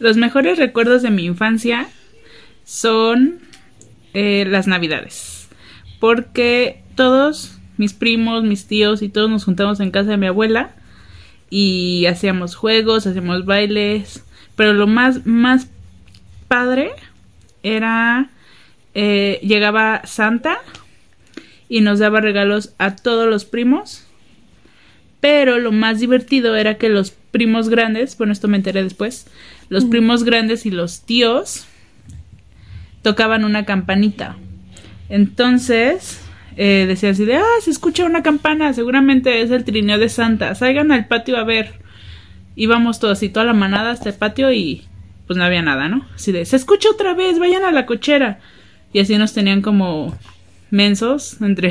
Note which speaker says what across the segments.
Speaker 1: Los mejores recuerdos de mi infancia son eh, las navidades. Porque todos, mis primos, mis tíos y todos nos juntamos en casa de mi abuela y hacíamos juegos, hacíamos bailes. Pero lo más, más padre era eh, llegaba Santa y nos daba regalos a todos los primos. Pero lo más divertido era que los primos grandes, bueno, esto me enteré después, los primos grandes y los tíos tocaban una campanita. Entonces, eh, decía así de, ah, se escucha una campana, seguramente es el trineo de Santa, salgan al patio a ver. Íbamos todos y toda la manada hasta el patio y pues no había nada, ¿no? Así de, se escucha otra vez, vayan a la cochera. Y así nos tenían como mensos entre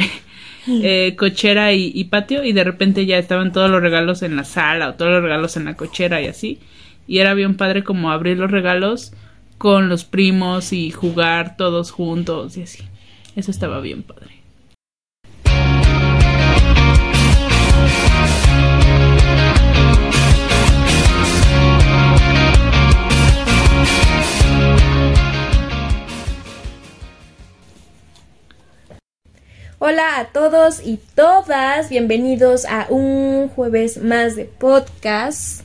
Speaker 1: eh, cochera y, y, patio y de repente ya estaban todos los regalos en la sala o todos los regalos en la cochera y así. Y era bien padre como abrir los regalos con los primos y jugar todos juntos y así. Eso estaba bien padre.
Speaker 2: Hola a todos y todas, bienvenidos a un jueves más de podcast.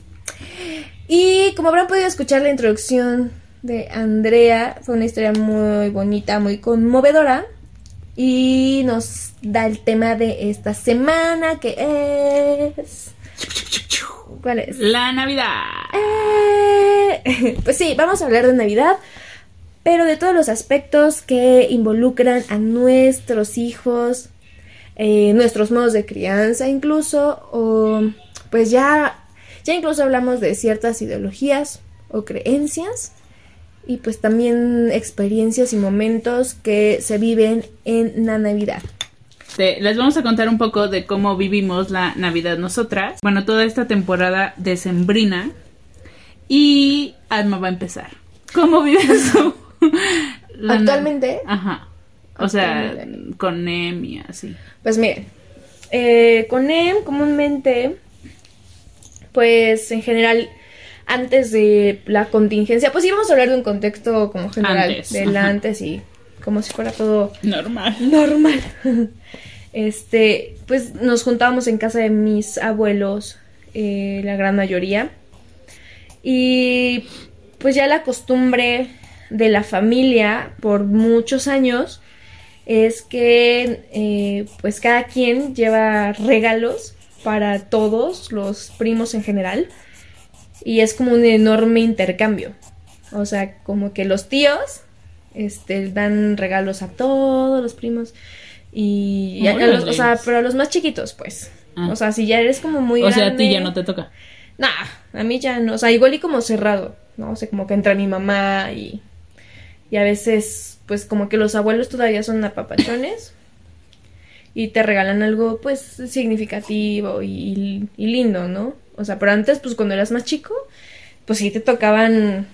Speaker 2: Y como habrán podido escuchar la introducción de Andrea, fue una historia muy bonita, muy conmovedora. Y nos da el tema de esta semana que es...
Speaker 1: ¿Cuál es? La Navidad.
Speaker 2: Eh, pues sí, vamos a hablar de Navidad pero de todos los aspectos que involucran a nuestros hijos, eh, nuestros modos de crianza incluso, o pues ya, ya incluso hablamos de ciertas ideologías o creencias y pues también experiencias y momentos que se viven en la Navidad.
Speaker 1: les vamos a contar un poco de cómo vivimos la Navidad nosotras. Bueno, toda esta temporada decembrina. Y Alma va a empezar. ¿Cómo vives tú?
Speaker 2: Actualmente.
Speaker 1: Ajá. O sea, con NEM y así.
Speaker 2: Pues miren, eh, con NEM comúnmente, pues en general, antes de la contingencia, pues íbamos a hablar de un contexto como general, antes, del antes y como si fuera todo
Speaker 1: normal.
Speaker 2: Normal. este, pues nos juntábamos en casa de mis abuelos, eh, la gran mayoría. Y pues ya la costumbre de la familia por muchos años es que eh, pues cada quien lleva regalos para todos los primos en general y es como un enorme intercambio. O sea como que los tíos este dan regalos a todos los primos y, o sea pero a los más chiquitos pues. Ah. o sea si ya eres como muy
Speaker 1: o sea a ti ya no te toca.
Speaker 2: nah a mí ya no o sea igual y como cerrado no o sea como que entra mi mamá y y a veces pues como que los abuelos todavía son apapachones y te regalan algo pues significativo y, lindo, ¿no? O sea, pero antes pues cuando eras más chico pues sí te tocaban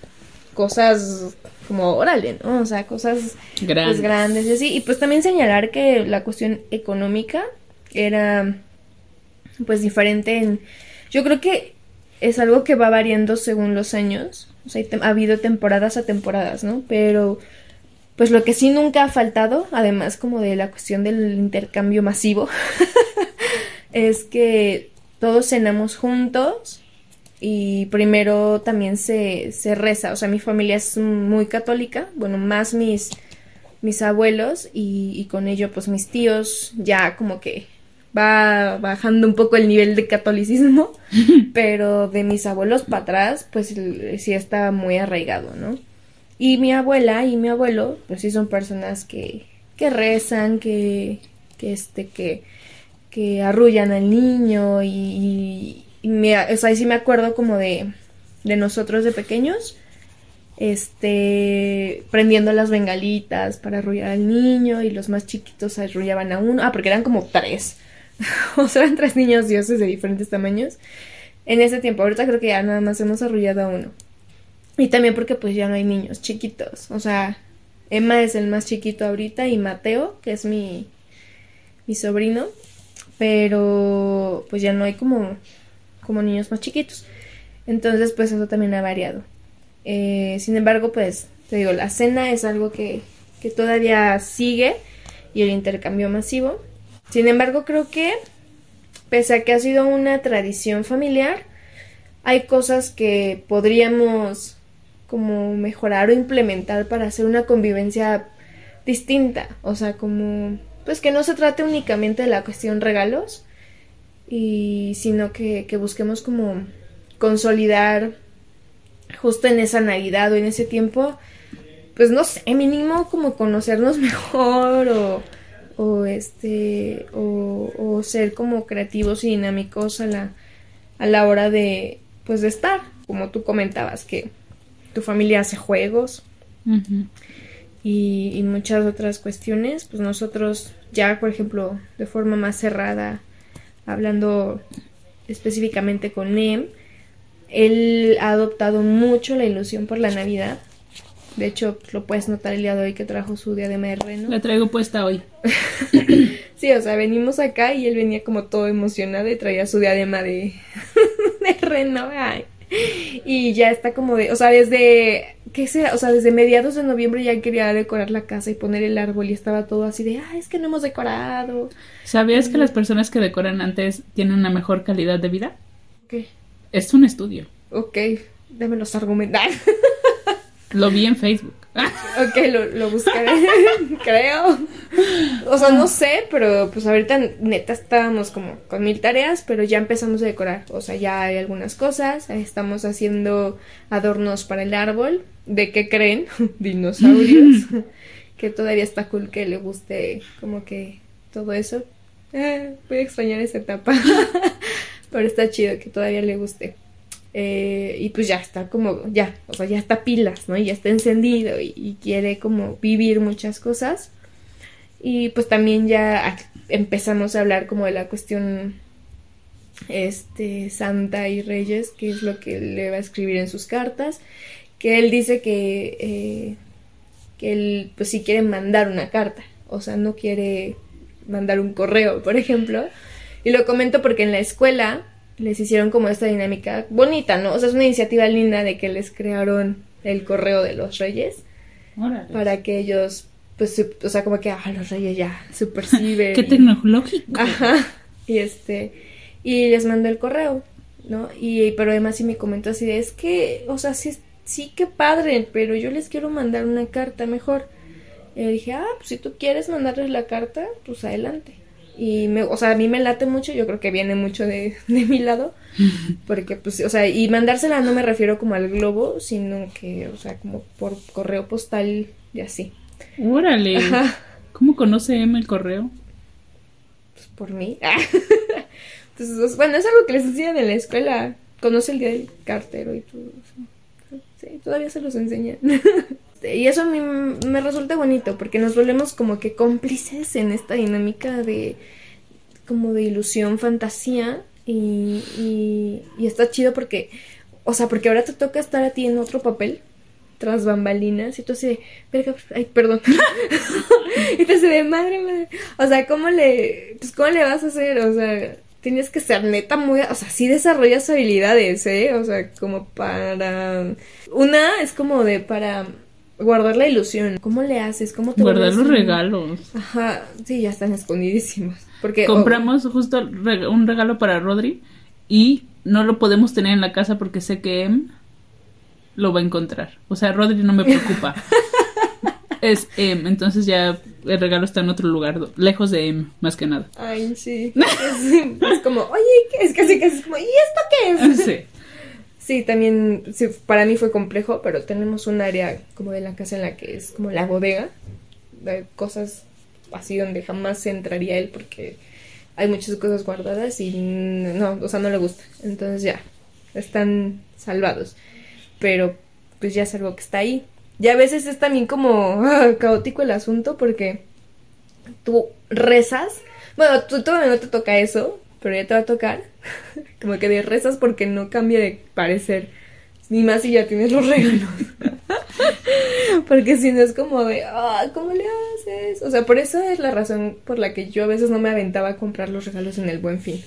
Speaker 2: cosas como órale, ¿no? O sea, cosas pues, grandes. grandes y así. Y pues también señalar que la cuestión económica era pues diferente en... Yo creo que es algo que va variando según los años. O sea, ha habido temporadas a temporadas, ¿no? Pero, pues lo que sí nunca ha faltado, además como de la cuestión del intercambio masivo, es que todos cenamos juntos y primero también se, se reza. O sea, mi familia es muy católica, bueno, más mis, mis abuelos y, y con ello pues mis tíos ya como que va bajando un poco el nivel de catolicismo, pero de mis abuelos para atrás, pues sí está muy arraigado, ¿no? Y mi abuela y mi abuelo, pues sí son personas que, que rezan, que, que este, que, que arrullan al niño y, y, me, o sea, sí me acuerdo como de, de nosotros de pequeños, este, prendiendo las bengalitas para arrullar al niño y los más chiquitos arrullaban a uno, ah, porque eran como tres. o sea, eran tres niños dioses de diferentes tamaños. En ese tiempo, ahorita creo que ya nada más hemos arrullado a uno. Y también porque pues ya no hay niños chiquitos. O sea, Emma es el más chiquito ahorita y Mateo, que es mi, mi sobrino. Pero pues ya no hay como, como niños más chiquitos. Entonces pues eso también ha variado. Eh, sin embargo, pues, te digo, la cena es algo que, que todavía sigue y el intercambio masivo. Sin embargo, creo que, pese a que ha sido una tradición familiar, hay cosas que podríamos como mejorar o implementar para hacer una convivencia distinta. O sea, como, pues que no se trate únicamente de la cuestión regalos, y sino que, que busquemos como consolidar justo en esa Navidad o en ese tiempo, pues no sé, mínimo como conocernos mejor o, este, o ser como creativos y dinámicos a la, a la hora de, pues de estar, como tú comentabas, que tu familia hace juegos y, y muchas otras cuestiones, pues nosotros ya, por ejemplo, de forma más cerrada, hablando específicamente con Nem, él ha adoptado mucho la ilusión por la Navidad. De hecho, lo puedes notar el día de hoy que trajo su diadema de reno.
Speaker 1: La traigo puesta hoy.
Speaker 2: Sí, o sea, venimos acá y él venía como todo emocionado y traía su diadema de, de reno. ay. Y ya está como de, o sea, desde, ¿qué será? O sea, desde mediados de noviembre ya quería decorar la casa y poner el árbol y estaba todo así de, ah, es que no hemos decorado.
Speaker 1: ¿Sabías que las personas que decoran antes tienen una mejor calidad de vida?
Speaker 2: Ok,
Speaker 1: Es un estudio.
Speaker 2: ok, déme los argumentar.
Speaker 1: Lo vi en Facebook.
Speaker 2: ok, lo, lo buscaré, creo. O sea, no sé, pero pues ahorita neta estábamos como con mil tareas, pero ya empezamos a decorar. O sea, ya hay algunas cosas, estamos haciendo adornos para el árbol. ¿De qué creen? Dinosaurios. que todavía está cool que le guste como que todo eso. Eh, voy a extrañar esa etapa. pero está chido que todavía le guste. Eh, y pues ya está como, ya, o sea, ya está pilas, ¿no? Y ya está encendido y, quiere como vivir muchas cosas. Y pues también ya empezamos a hablar como de la cuestión este Santa y Reyes, que es lo que le va a escribir en sus cartas, que él dice que eh, que él pues sí quiere mandar una carta, o sea, no quiere mandar un correo, por ejemplo. Y lo comento porque en la escuela les hicieron como esta dinámica bonita, ¿no? O sea, es una iniciativa linda de que les crearon el correo de los reyes
Speaker 1: Órale.
Speaker 2: para que ellos, pues, o sea, como que, ah, los reyes ya se perciben.
Speaker 1: Qué
Speaker 2: y-
Speaker 1: tecnológico.
Speaker 2: Ajá. Y este, y les mandó el correo, ¿no? Y, pero además sí me comentó así de, es que, o sea, sí, sí, qué padre, pero yo les quiero mandar una carta mejor. Y dije, ah, pues si tú quieres mandarles la carta, pues adelante. Y me, o sea, a mí me late mucho, yo creo que viene mucho de, de mi lado, porque pues, o sea, y mandársela no me refiero como al globo, sino que, o sea, como por correo postal y así.
Speaker 1: Órale.
Speaker 2: Ajá.
Speaker 1: ¿Cómo conoce Emma el correo?
Speaker 2: pues, por mí. Entonces, pues, bueno, es algo que les enseñan en la escuela. Conoce el día del cartero y todo. Sí, todavía se los enseñan. Y eso a mí me resulta bonito porque nos volvemos como que cómplices en esta dinámica de como de ilusión, fantasía y, y, está chido porque, o sea, porque ahora te toca estar a ti en otro papel tras bambalinas y tú así de, verga, ay, perdón. y te así de, madre, madre. O sea, ¿cómo le, pues, cómo le vas a hacer? O sea, tienes que ser neta muy, o sea, sí desarrollas habilidades, ¿eh? O sea, como para, una es como de, para guardar la ilusión. ¿Cómo le haces? ¿Cómo te
Speaker 1: Guardar los regalos.
Speaker 2: Ajá, sí, ya están escondidísimos. Porque oh,
Speaker 1: Compramos justo reg- un regalo para Rodri y no lo podemos tener en la casa porque sé que Em lo va a encontrar. O sea, Rodri no me preocupa. es Em, entonces ya el regalo está en otro lugar, lejos de Em, más que nada.
Speaker 2: Ay, sí. Es, es como, oye, ¿qué es? Casi, casi es como, ¿y esto qué es?
Speaker 1: Sí.
Speaker 2: Sí, también, sí, para mí fue complejo, pero tenemos un área como de la casa en la que es como la bodega, de cosas así donde jamás entraría él porque hay muchas cosas guardadas y no, o sea, no le gusta. Entonces ya, están salvados. Pero pues ya es algo que está ahí. Y a veces es también como caótico el asunto porque tú rezas. Bueno, tú todavía no te toca eso, pero ya te va a tocar. Como que de rezas porque no cambia de parecer. Ni más si ya tienes los regalos. porque si no es como de, ah, ¿cómo le haces? O sea, por eso es la razón por la que yo a veces no me aventaba a comprar los regalos en el buen fin.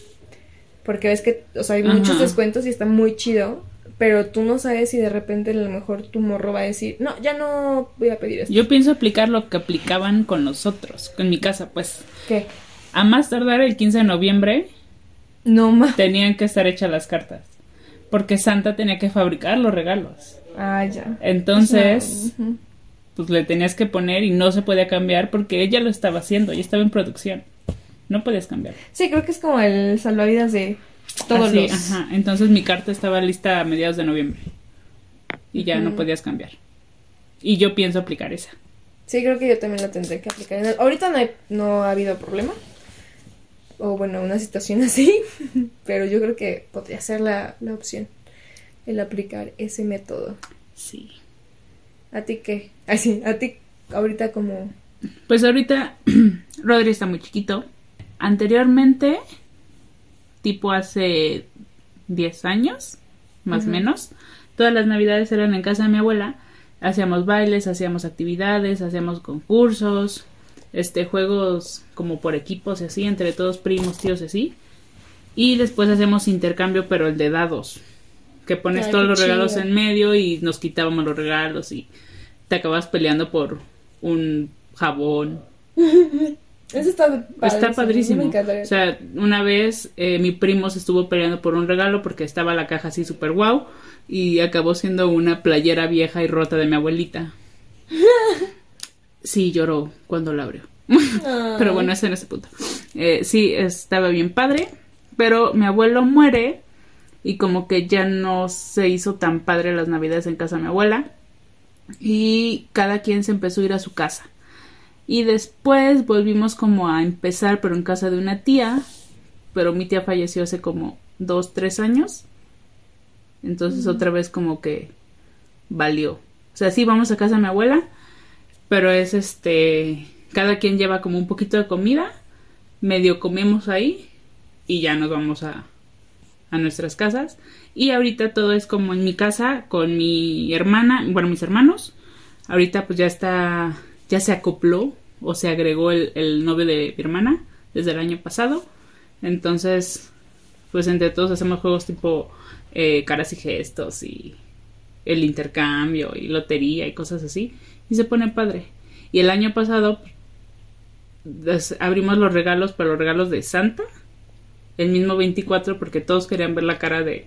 Speaker 2: Porque ves que, o sea, hay muchos descuentos y está muy chido. pero tú no sabes si de repente a lo mejor tu morro va a decir, no, ya no voy a pedir esto.
Speaker 1: Yo pienso aplicar lo que aplicaban con nosotros, en mi casa, pues.
Speaker 2: ¿Qué?
Speaker 1: A más tardar el 15 de noviembre
Speaker 2: No más.
Speaker 1: tenían que estar hechas las cartas. Porque Santa tenía que fabricar los regalos.
Speaker 2: Ah, ya.
Speaker 1: Entonces, pues le tenías que poner y no se podía cambiar porque ella lo estaba haciendo, ya estaba en producción. No podías cambiar.
Speaker 2: Sí, creo que es como el salvavidas de todos
Speaker 1: Así,
Speaker 2: los.
Speaker 1: ajá. Entonces mi carta estaba lista a mediados de noviembre. Y ya no podías cambiar. Y yo pienso aplicar esa.
Speaker 2: Sí, creo que yo también la tendré que aplicar. Ahorita no, hay- no ha habido problema. O bueno, una situación así. Pero yo creo que podría ser la, la opción. El aplicar ese método.
Speaker 1: Sí.
Speaker 2: ¿A ti qué? Así, a ti ahorita como...
Speaker 1: Pues ahorita Rodri está muy chiquito. Anteriormente, tipo hace 10 años, más o menos, todas las navidades eran en casa de mi abuela. Hacíamos bailes, hacíamos actividades, hacíamos concursos, este juegos como por equipos y así, entre todos primos, tíos y así. Y después hacemos intercambio, pero el de dados. Que pones
Speaker 2: Ay,
Speaker 1: todos los regalos
Speaker 2: chido.
Speaker 1: en medio y nos quitábamos los regalos y te acabas peleando por un jabón,
Speaker 2: Eso está
Speaker 1: Está
Speaker 2: Me
Speaker 1: padrísimo. O sea, una vez eh, mi primo se estuvo peleando por un regalo porque estaba la caja así súper guau y acabó siendo una playera vieja y rota de mi abuelita. Sí, lloró cuando la abrió. Pero bueno, ese no es el punto. Eh, sí, estaba bien padre, pero mi abuelo muere y como que ya no se hizo tan padre las navidades en casa de mi abuela y cada quien se empezó a ir a su casa. Y después volvimos como a empezar, pero en casa de una tía, pero mi tía falleció hace como dos, tres años. Entonces otra vez como que valió. O sea, sí, vamos a casa de mi abuela, pero es este, cada quien lleva como un poquito de comida, medio comemos ahí y ya nos vamos a, a nuestras casas. Y ahorita todo es como en mi casa con mi hermana, bueno, mis hermanos. Ahorita pues ya está, ya se acopló o se agregó el, el novio de mi hermana desde el año pasado. Entonces, pues entre todos hacemos juegos tipo eh, caras y gestos y el intercambio y lotería y cosas así. Y se pone padre. Y el año pasado des- abrimos los regalos, pero los regalos de Santa. El mismo 24 porque todos querían ver la cara de,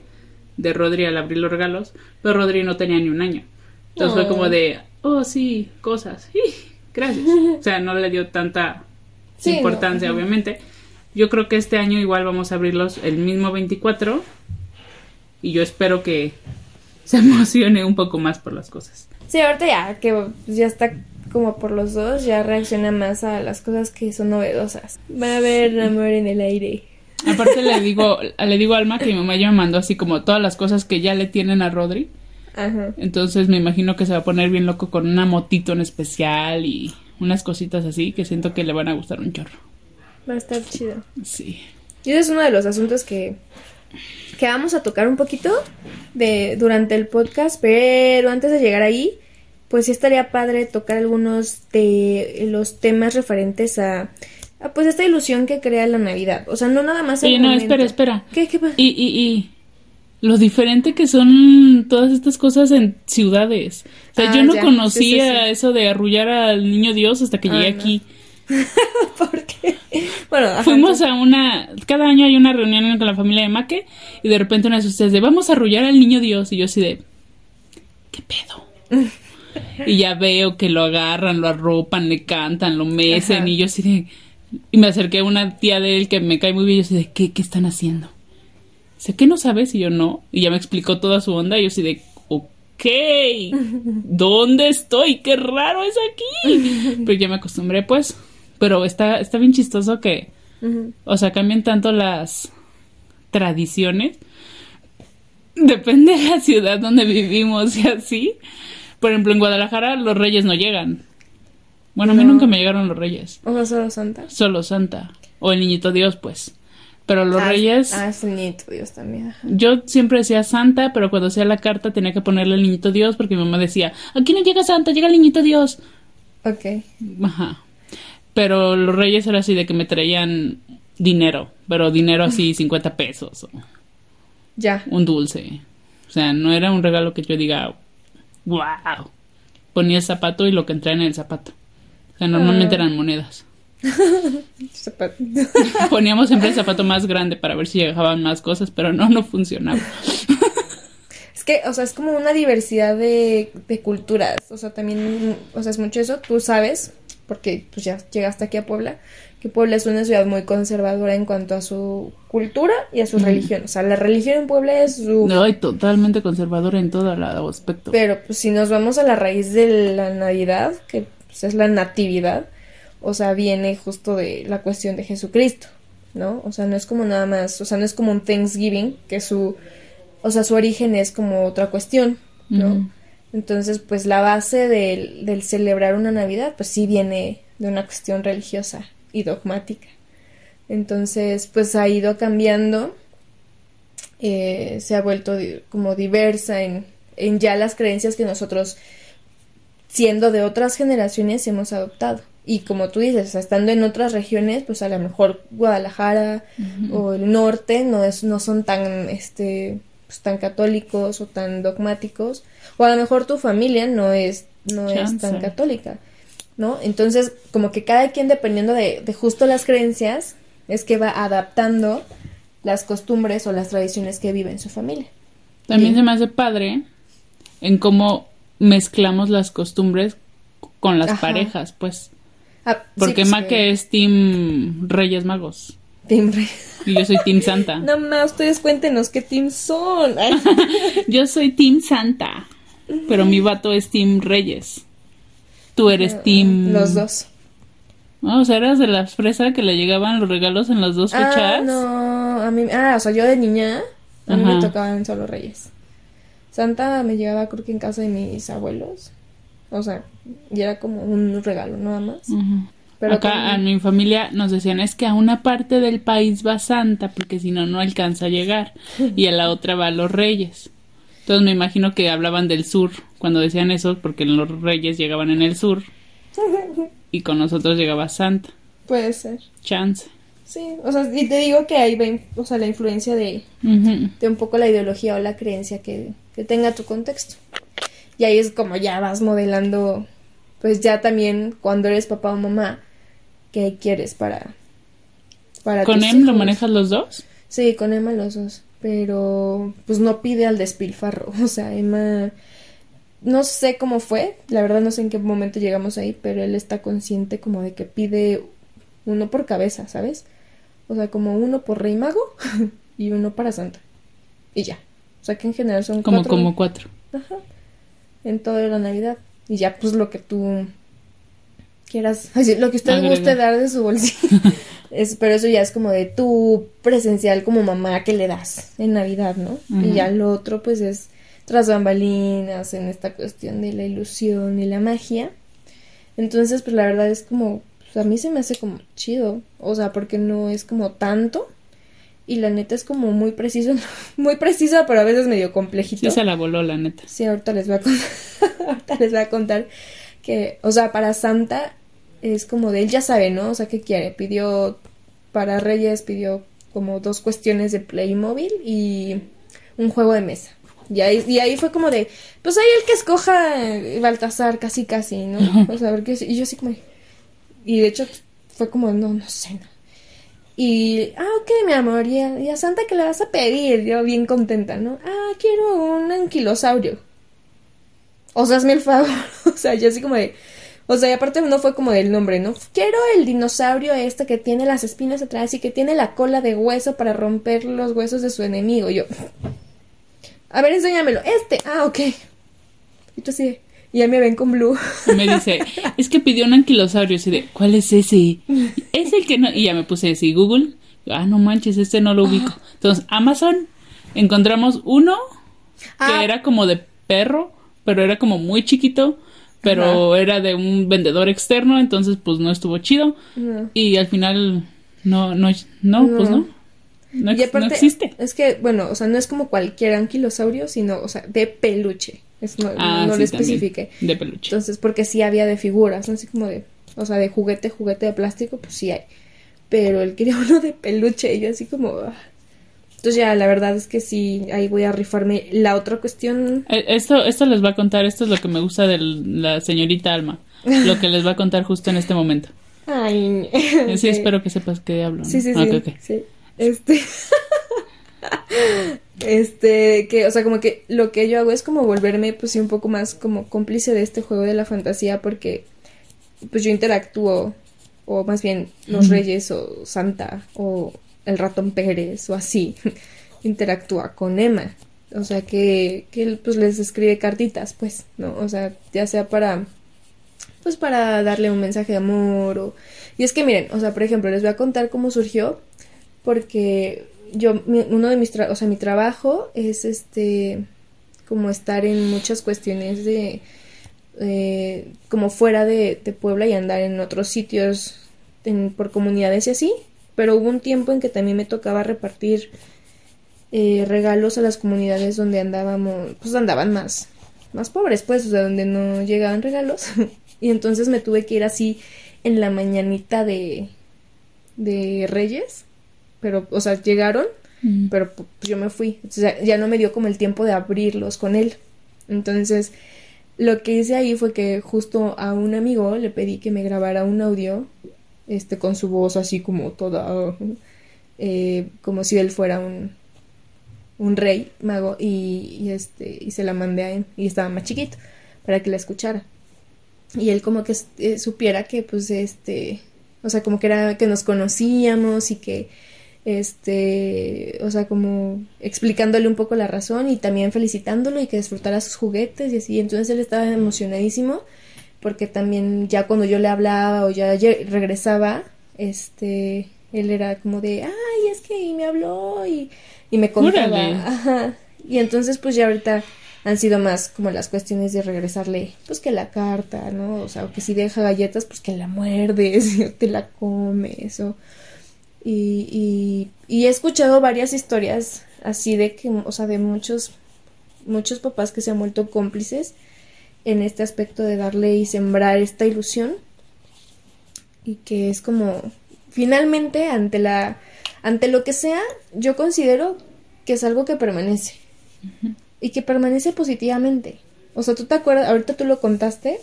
Speaker 1: de Rodri al abrir los regalos. Pero Rodri no tenía ni un año. Entonces fue
Speaker 2: Oh.
Speaker 1: como de, oh sí, cosas. Gracias. O sea, no le dio tanta
Speaker 2: Sí,
Speaker 1: importancia, obviamente. Yo creo que este año igual vamos a abrirlos el mismo 24 y yo espero que se emocione un poco más por las cosas.
Speaker 2: Sí, ahorita ya que ya está como por los dos, ya reacciona más a las cosas que son novedosas. Va a haber amor en el aire.
Speaker 1: Aparte le digo, le digo a Alma que mi mamá ya me mandó así como todas las cosas que ya le tienen a Rodri.
Speaker 2: Ajá.
Speaker 1: Entonces me imagino que se va a poner bien loco con una motito en especial y unas cositas así que siento que le van a gustar un chorro.
Speaker 2: Va a estar chido.
Speaker 1: Sí.
Speaker 2: Y ese es uno de los asuntos que, que vamos a tocar un poquito de, durante el podcast, pero antes de llegar ahí, pues sí estaría padre tocar algunos de los temas referentes a, a, pues esta ilusión que crea la Navidad. O sea, no nada más
Speaker 1: Oye, no,
Speaker 2: momento.
Speaker 1: espera, espera.
Speaker 2: ¿Qué, qué pasa?
Speaker 1: Y, y, y lo diferente que son todas estas cosas en ciudades. O sea,
Speaker 2: Ah,
Speaker 1: yo no
Speaker 2: ya.
Speaker 1: conocía
Speaker 2: Sí, sí, sí.
Speaker 1: eso de arrullar al niño Dios hasta que
Speaker 2: Ah,
Speaker 1: llegué
Speaker 2: no.
Speaker 1: aquí.
Speaker 2: ¿Por qué? Bueno, ajá,
Speaker 1: Fuimos a una, cada año hay una reunión con la familia de Maque y de repente una de ustedes de vamos a arrullar al niño Dios y yo así de, ¿qué pedo? y ya veo que lo agarran, lo arropan, le cantan, lo mecen
Speaker 2: Ajá.
Speaker 1: y yo así de, y me acerqué a una tía de él que me cae muy bien y yo así de, ¿qué, qué están haciendo? Sé que no sabes y yo no y ya me explicó toda su onda y yo así de, ok, ¿dónde estoy? Qué raro es aquí. Pero ya me acostumbré pues, pero está, está bien chistoso que...
Speaker 2: Ujú.
Speaker 1: O sea, cambian tanto las tradiciones. Depende de la ciudad donde vivimos y así. Por ejemplo, en Guadalajara los reyes no llegan. Bueno, a mí
Speaker 2: No.
Speaker 1: nunca me llegaron los reyes.
Speaker 2: O sea, solo Santa.
Speaker 1: Solo Santa. O el niñito Dios, pues. Pero los
Speaker 2: Ah,
Speaker 1: reyes...
Speaker 2: Ah, es el nieto Dios también. ajá.
Speaker 1: Yo siempre decía Santa, pero cuando hacía la carta tenía que ponerle el niñito Dios porque mi mamá decía, aquí no llega Santa, llega el niñito Dios.
Speaker 2: Ok.
Speaker 1: Ajá. Pero los reyes era así de que me traían dinero, pero dinero así 50 pesos o
Speaker 2: Ya.
Speaker 1: un dulce. O sea, no era un regalo que yo diga, wow. Ponía el zapato y lo que entraba en el zapato. O sea, normalmente
Speaker 2: Ah.
Speaker 1: eran monedas. Poníamos siempre el zapato más grande para ver si llegaban más cosas, pero no, no funcionaba.
Speaker 2: Es que, o sea, es como una diversidad de, de culturas. O sea, también, o sea, es mucho eso. Tú sabes, porque pues ya llegaste aquí a Puebla, que Puebla es una ciudad muy conservadora en cuanto a su cultura y a su religión. O sea, la religión en Puebla es su...
Speaker 1: No, y totalmente conservadora en todo el aspecto.
Speaker 2: Pero pues si nos vamos a la raíz de la Navidad, que pues, es la natividad, o sea, viene justo de la cuestión de Jesucristo, ¿no? O sea, no es como nada más, o sea, no es como un Thanksgiving, que su, o sea, su origen es como otra cuestión, ¿no? Entonces, pues la base del, del celebrar una Navidad, pues sí viene de una cuestión religiosa y dogmática. Entonces, pues ha ido cambiando, eh, se ha vuelto como diversa en, en ya las creencias que nosotros, siendo de otras generaciones, hemos adoptado. Y como tú dices, estando en otras regiones, pues a lo mejor Guadalajara o el norte no es, no son tan, este, pues, tan católicos o tan dogmáticos, o a lo mejor tu familia no es, no es tan católica, ¿no? Entonces, como que cada quien dependiendo de, de justo las creencias, es que va adaptando las costumbres o las tradiciones que vive en su familia.
Speaker 1: También
Speaker 2: Bien.
Speaker 1: se me hace padre en cómo mezclamos las costumbres con las
Speaker 2: Ajá.
Speaker 1: parejas, pues.
Speaker 2: Ah, sí,
Speaker 1: Porque
Speaker 2: pues,
Speaker 1: Maque
Speaker 2: que-
Speaker 1: es Team Reyes Magos
Speaker 2: Team Rey.
Speaker 1: y yo soy Team Santa.
Speaker 2: No más, ustedes cuéntenos qué team son.
Speaker 1: Yo soy Team Santa, pero mi vato es Team Reyes. Tú eres Team...
Speaker 2: Los dos.
Speaker 1: Ah, o sea, eras de las fresas que le llegaban los regalos en las dos
Speaker 2: Ah,
Speaker 1: fechas.
Speaker 2: no, a mí, ah, o sea, yo de niña, a mí me tocaban solo reyes. Santa me llegaba creo que en casa de mis abuelos, o sea, y era como un regalo nada más. Pero
Speaker 1: Acá a mi familia nos decían es que a una parte del país va Santa porque si no no alcanza a llegar y a la otra va los Reyes. Entonces me imagino que hablaban del sur cuando decían eso porque los Reyes llegaban en el sur y con nosotros llegaba Santa.
Speaker 2: Puede ser.
Speaker 1: Chance.
Speaker 2: Sí, o sea, y te digo que ahí va, o sea, la influencia de, de un poco la ideología o la creencia que, que tenga tu contexto. Y ahí es como ya vas modelando, pues ya también cuando eres papá o mamá, qué quieres para, para
Speaker 1: ¿Con Em lo manejas los dos?
Speaker 2: Sí, con Emma los dos, pero pues no pide al despilfarro, o sea, Emma no sé cómo fue, la verdad no sé en qué momento llegamos ahí, pero él está consciente como de que pide uno por cabeza, ¿sabes? O sea, como uno por Rey Mago y uno para Santa. Y ya. O sea, que en general son
Speaker 1: Como
Speaker 2: cuatro
Speaker 1: como cuatro.
Speaker 2: Ajá. En toda la Navidad. Y ya, pues lo que tú quieras. Así, lo que usted
Speaker 1: Agrega.
Speaker 2: guste dar de su bolsillo. Es, pero eso ya es como de tu presencial como mamá que le das en Navidad, ¿no? Y ya lo otro, pues es tras bambalinas, en esta cuestión de la ilusión y la magia. Entonces, pues la verdad es como. pues, a mí se me hace como chido. O sea, porque no es como tanto. Y la neta es como muy preciso. Muy preciso, pero a veces medio complejito.
Speaker 1: Sí se la voló, la neta.
Speaker 2: Sí, ahorita les voy a contar, ahorita les voy a contar que, o sea, para Santa es como de él ya sabe, ¿no? O sea, ¿qué quiere? Pidió para Reyes, pidió como dos cuestiones de Playmobil y un juego de mesa. Y ahí, y ahí fue como de, pues ahí el que escoja eh, Baltasar, casi casi, ¿no? O sea, a ver qué Y yo así como, y de hecho fue como, no, no sé, no. Y, ah, ok, mi amor, ¿y a, y a Santa qué le vas a pedir? Yo bien contenta, ¿no? Ah, quiero un anquilosaurio. O sea, hazme el favor. o sea, yo así como de... O sea, y aparte no fue como del nombre, ¿no? Quiero el dinosaurio este que tiene las espinas atrás y que tiene la cola de hueso para romper los huesos de su enemigo. Yo... A ver, enséñamelo. Este. Ah, ok. Y tú así. Y ya me ven con Blue.
Speaker 1: Y me dice, es que pidió un anquilosaurio. Así de, ¿cuál es ese? Es el que no. Y ya me puse así, Google. Ah, no manches, este no lo ubico. Entonces, Amazon, encontramos uno que
Speaker 2: Ah.
Speaker 1: era como de perro, pero era como muy chiquito. Pero era de un vendedor externo, entonces pues no estuvo chido.
Speaker 2: No.
Speaker 1: Y al final, no, no, no, pues
Speaker 2: No.
Speaker 1: no.
Speaker 2: Y
Speaker 1: no
Speaker 2: aparte,
Speaker 1: existe.
Speaker 2: es que, bueno, o sea, no es como cualquier anquilosaurio, sino, o sea, de peluche. Es, no
Speaker 1: Ah,
Speaker 2: no
Speaker 1: sí,
Speaker 2: lo especifique.
Speaker 1: De peluche.
Speaker 2: Entonces, porque sí había de figuras, ¿no? Así como de, o sea, de juguete, juguete de plástico, pues sí hay. Pero él quería uno de peluche y yo así como, ah, Entonces ya, la verdad es que sí, ahí voy a rifarme. La otra cuestión...
Speaker 1: Eh, Esto, esto les va a contar, esto es lo que me gusta de la señorita Alma, lo que les va a contar justo en este momento.
Speaker 2: Ay,
Speaker 1: Sí,
Speaker 2: ok.
Speaker 1: espero que sepas que hablo. ¿no?
Speaker 2: Sí, sí, sí.
Speaker 1: Ok, ok.
Speaker 2: sí. Este. este, que, o sea, como que lo que yo hago es como volverme, pues sí, un poco más como cómplice de este juego de la fantasía, porque, pues yo interactúo, o más bien los reyes, o Santa, o el ratón Pérez, o así, interactúa con Emma. O sea, que, que él, pues les escribe cartitas, pues, ¿no? O sea, ya sea para pues para darle un mensaje de amor o... Y es que miren, o sea, por ejemplo, les voy a contar cómo surgió, porque yo, mi- uno de mis, tra- o sea, mi trabajo es este, como estar en muchas cuestiones de, eh, como fuera de, de Puebla y andar en otros sitios en- por comunidades y así, pero hubo un tiempo en que también me tocaba repartir eh, regalos a las comunidades donde andábamos, pues andaban más, más pobres, pues, o sea, donde no llegaban regalos. y entonces me tuve que ir así en la mañanita de, de Reyes, pero, o sea, llegaron,
Speaker 1: Mm.
Speaker 2: pero pues yo me fui. O sea, ya no me dio como el tiempo de abrirlos con él. Entonces, lo que hice ahí fue que justo a un amigo le pedí que me grabara un audio, este, con su voz así como toda, eh, como si él fuera un, un rey mago y, y, este, y se la mandé a él y estaba más chiquito para que la escuchara. Y él como que eh, supiera que pues este, o sea, como que era que nos conocíamos y que este, o sea, como explicándole un poco la razón y también felicitándolo y que disfrutara sus juguetes y así. Entonces él estaba emocionadísimo porque también ya cuando yo le hablaba o ya regresaba, este, él era como de, ay, es que me habló y, y me contaba. Ajá. Y entonces pues ya ahorita han sido más como las cuestiones de regresarle, pues que la carta, ¿no? O sea, que si deja galletas, pues que la muerdes, o te la comes, o... Y, y, y he escuchado varias historias así de que, o sea, de muchos, muchos papás que se han vuelto cómplices en este aspecto de darle y sembrar esta ilusión. Y que es como finalmente ante la ante lo que sea yo considero que es algo que permanece. Y que permanece positivamente. O sea tú te acuerdas ahorita tú lo contaste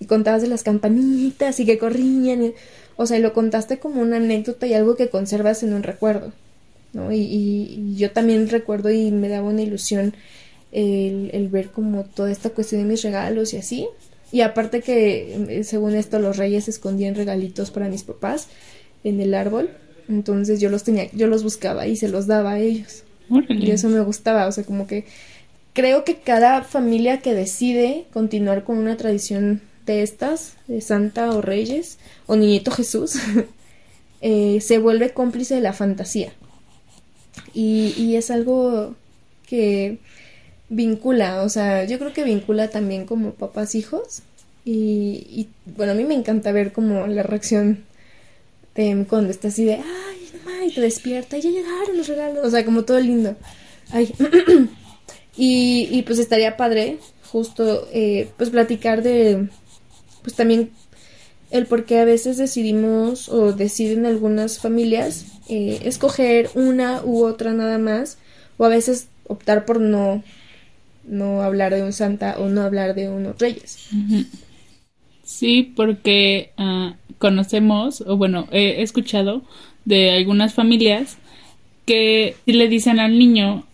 Speaker 2: y contabas de las campanitas y que corrían y- o sea y lo contaste como una anécdota y algo que conservas en un recuerdo ¿no? Y, y- y yo también recuerdo y me daba una ilusión el, el ver como toda esta cuestión de mis regalos y así. Y aparte que eh, según esto los reyes escondían regalitos para mis papás en el árbol. Entonces yo los tenía, yo los buscaba y se los daba a ellos.
Speaker 1: Órale.
Speaker 2: Y eso me gustaba, o sea, como que creo que cada familia que decide continuar con una tradición de estas, de Santa o Reyes, o Niñito Jesús, eh, se vuelve cómplice de la fantasía. Y, y es algo que vincula, o sea, yo creo que vincula también como papás hijos. Y, y, bueno, a mí me encanta ver como la reacción de cuando está así de, ay, mamá, y te despierta, y ya llegaron los regalos, o sea, como todo lindo. Ay. y, y pues estaría padre justo eh, pues platicar de, pues también el por qué a veces decidimos o deciden algunas familias eh, escoger una u otra nada más, o a veces optar por no, no hablar de un santa o no hablar de unos reyes.
Speaker 1: Sí, porque ah, conocemos, o bueno, he escuchado de algunas familias que le dicen al niño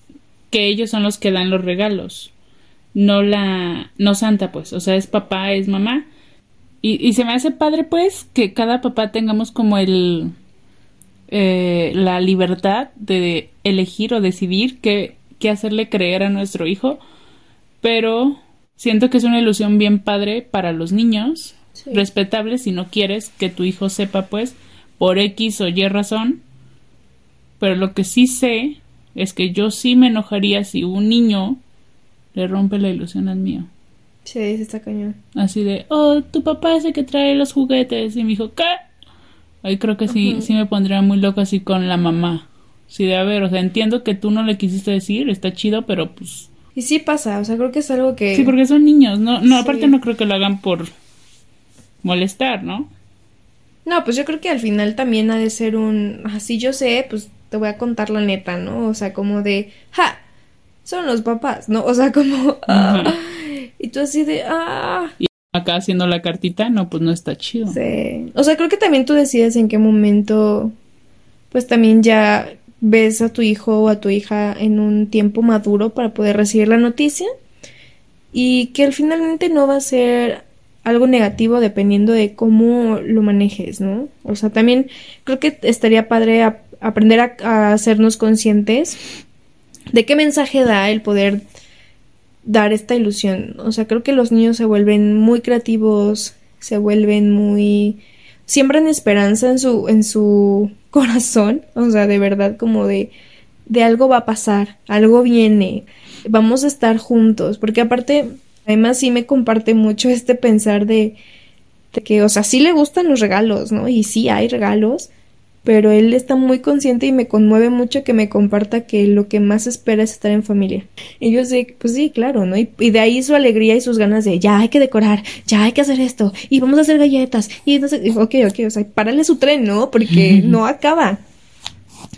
Speaker 1: que ellos son los que dan los regalos, no la, no Santa, pues, o sea, es papá, es mamá. Y, y se me hace padre, pues, que cada papá tengamos como el, eh, la libertad de elegir o decidir qué, qué hacerle creer a nuestro hijo, pero siento que es una ilusión bien padre para los niños,
Speaker 2: Sí.
Speaker 1: respetable si no quieres que tu hijo sepa, pues, por X o Y razón, pero lo que sí sé es que yo sí me enojaría si un niño le rompe la ilusión al mío.
Speaker 2: Sí, sí está cañón.
Speaker 1: Así de, oh, tu papá es el que trae los juguetes. Y me dijo, ¿qué? Ahí creo que sí, sí me pondría muy loco así con la mamá. Sí, de a ver, o sea, entiendo que tú no le quisiste decir, está chido, pero pues...
Speaker 2: Y sí pasa, o sea, creo que es algo que...
Speaker 1: Sí, porque son niños, no, no,
Speaker 2: Sí.
Speaker 1: aparte no creo que lo hagan por molestar, ¿no?
Speaker 2: No, pues yo creo que al final también ha de ser un... Así yo sé, pues te voy a contar la neta, ¿no? O sea, como de, ja, son los papás, ¿no? O sea, como, ah, y tú así de, ah.
Speaker 1: Y acá haciendo la cartita, no, pues no está chido.
Speaker 2: Sí. O sea, creo que también tú decides en qué momento, pues también ya ves a tu hijo o a tu hija en un tiempo maduro para poder recibir la noticia y que al finalmente no va a ser algo negativo dependiendo de cómo lo manejes, ¿no? O sea, también creo que estaría padre aprender a, hacernos conscientes de qué mensaje da el poder dar esta ilusión. O sea, creo que los niños se vuelven muy creativos, se vuelven muy siembran esperanza en su en su corazón, o sea, de verdad como de de algo va a pasar, algo viene, vamos a estar juntos, porque aparte, además sí me comparte mucho este pensar de, que, o sea, sí le gustan los regalos, ¿no? Y sí hay regalos, pero él está muy consciente y me conmueve mucho que me comparta que lo que más espera es estar en familia. Y yo sé, pues sí, claro, ¿no? Y, de ahí su alegría y sus ganas de, ya hay que decorar, ya hay que hacer esto, y vamos a hacer galletas, y sé, ok, ok, o sea, párale su tren, ¿no? Porque no acaba.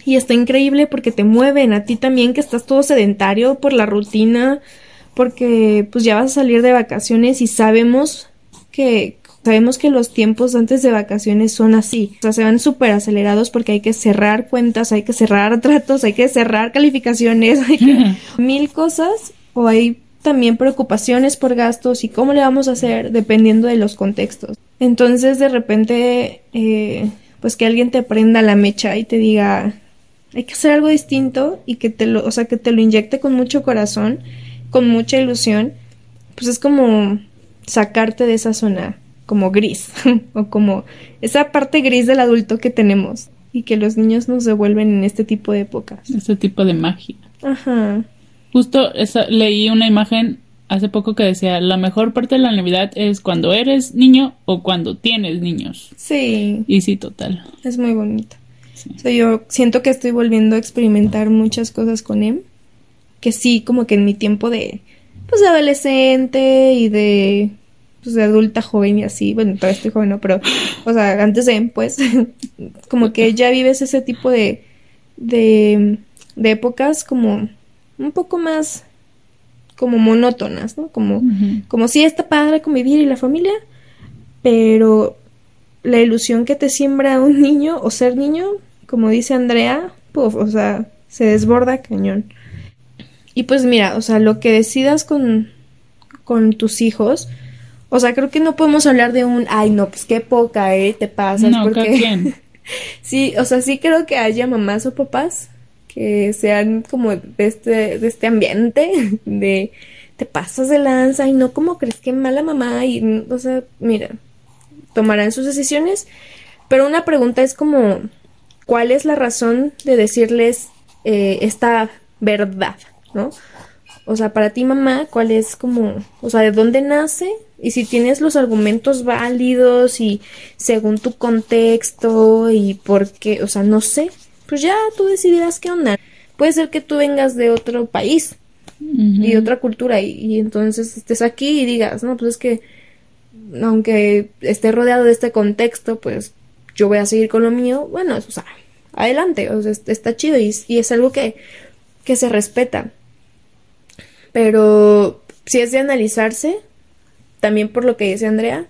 Speaker 2: Y está increíble porque te mueven a ti también que estás todo sedentario por la rutina, porque pues ya vas a salir de vacaciones y sabemos que sabemos que los tiempos antes de vacaciones son así, o sea, se van súper acelerados porque hay que cerrar cuentas, hay que cerrar tratos, hay que cerrar calificaciones, hay que mil cosas. O hay también preocupaciones por gastos y cómo le vamos a hacer dependiendo de los contextos. Entonces de repente, eh, pues que alguien te prenda la mecha y te diga, hay que hacer algo distinto y que te lo, o sea, que te lo inyecte con mucho corazón, con mucha ilusión, pues es como sacarte de esa zona como gris o como esa parte gris del adulto que tenemos y que los niños nos devuelven en este tipo de épocas.
Speaker 1: Este tipo de magia.
Speaker 2: Ajá.
Speaker 1: Justo leí una imagen hace poco que decía, la mejor parte de la Navidad es cuando eres niño o cuando tienes niños.
Speaker 2: Sí.
Speaker 1: Y sí, total.
Speaker 2: Es muy bonito. O sea, yo siento que estoy volviendo a experimentar muchas cosas con él. Que sí, como que en mi tiempo de, pues, de adolescente y de, pues, de adulta joven y así. Bueno, todavía estoy joven, ¿no? Pero, o sea, antes de, pues, como que ya vives ese tipo de, de, de épocas como un poco más, como monótonas, ¿no? Como, como si está padre convivir y la familia, pero la ilusión que te siembra un niño o ser niño como dice Andrea, pues, o sea, se desborda cañón. Y pues mira, o sea, lo que decidas con, con tus hijos, o sea, creo que no podemos hablar de un, ay, no, pues qué poca, ¿eh? Te pasas.
Speaker 1: No, porque...
Speaker 2: sí, o sea, sí creo que haya mamás o papás que sean como de este, de este ambiente, de te pasas de lanza y no como crees que mala mamá y, o sea, mira, tomarán sus decisiones, pero una pregunta es como, cuál es la razón de decirles eh, esta verdad, ¿no? O sea, para ti mamá, ¿cuál es como, o sea, de dónde nace? Y si tienes los argumentos válidos y según tu contexto y por qué, o sea, no sé, pues ya tú decidirás qué onda. Puede ser que tú vengas de otro país y otra cultura y, y, entonces estés aquí y digas, no, pues es que aunque esté rodeado de este contexto, pues yo voy a seguir con lo mío, bueno, o sea, adelante, o sea, está chido y, es algo que, que se respeta. Pero si es de analizarse, también por lo que dice Andrea,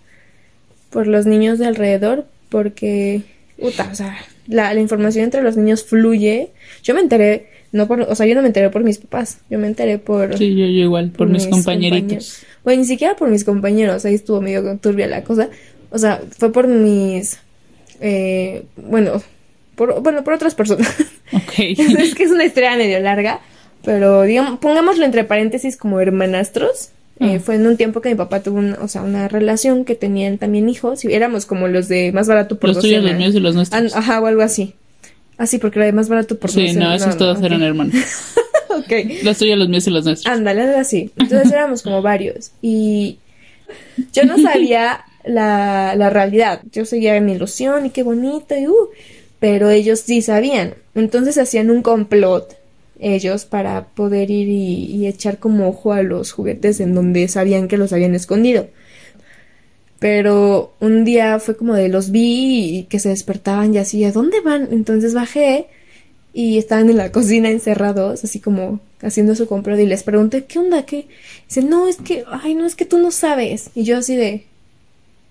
Speaker 2: por los niños de alrededor, porque, puta, o sea, la, la, información entre los niños fluye. Yo me enteré, no por, o sea, yo no me enteré por mis papás, yo me enteré por...
Speaker 1: Sí, yo, igual, por, mis, compañeritos.
Speaker 2: Bueno, ni siquiera por mis compañeros, ahí estuvo medio turbia la cosa. O sea, fue por mis eh, bueno, por, bueno, por otras personas.
Speaker 1: Ok.
Speaker 2: es que es una historia medio larga, pero digamos, pongámoslo entre paréntesis como hermanastros. Eh, ah. fue en un tiempo que mi papá tuvo una, o sea, una relación que tenían también hijos y éramos como los de más barato por
Speaker 1: Los tuyos, los míos y los nuestros.
Speaker 2: ajá, o algo así. Así, porque era de más barato por
Speaker 1: Sí, no, esos todos eran hermanos.
Speaker 2: ok.
Speaker 1: Los tuyos, los míos y los nuestros.
Speaker 2: Ándale, algo así. Entonces éramos como varios. Y yo no sabía la, la realidad. Yo seguía en mi ilusión y qué bonito y uh, pero ellos sí sabían. Entonces hacían un complot ellos para poder ir y, echar como ojo a los juguetes en donde sabían que los habían escondido. Pero un día fue como de los vi y que se despertaban y así, ¿a dónde van? Entonces bajé y estaban en la cocina encerrados, así como haciendo su compra y les pregunté, ¿qué onda? ¿Qué? Dice, no, es que, ay, no, es que tú no sabes. Y yo así de,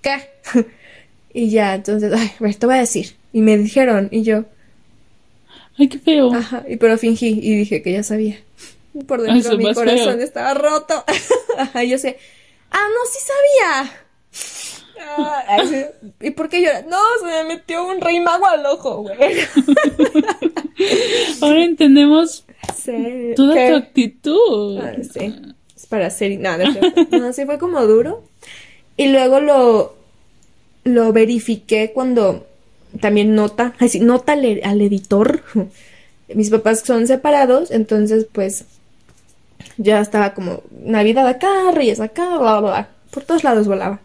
Speaker 2: ¿qué? y ya, entonces, ay, a ver, te voy a decir. Y me dijeron, y yo,
Speaker 1: Ay, qué feo.
Speaker 2: ajá, y pero fingí y dije que ya sabía. Por dentro
Speaker 1: Eso
Speaker 2: mi corazón
Speaker 1: feo.
Speaker 2: estaba roto. Ajá, y yo sé, ah, no, sí sabía. Ah, ay. ¿Y por qué lloras? No, se me metió un rey mago al ojo, güey.
Speaker 1: Ahora entendemos
Speaker 2: Sí.
Speaker 1: toda tu actitud.
Speaker 2: Ah, sí. Es para hacer. Nada, no, no, sí fue como duro. Y luego lo, lo verifiqué cuando también nota, ay, sí, nota al, editor. Mis papás son separados, entonces pues ya estaba como Navidad acá, Reyes acá, bla, bla, bla. Por todos lados volaba.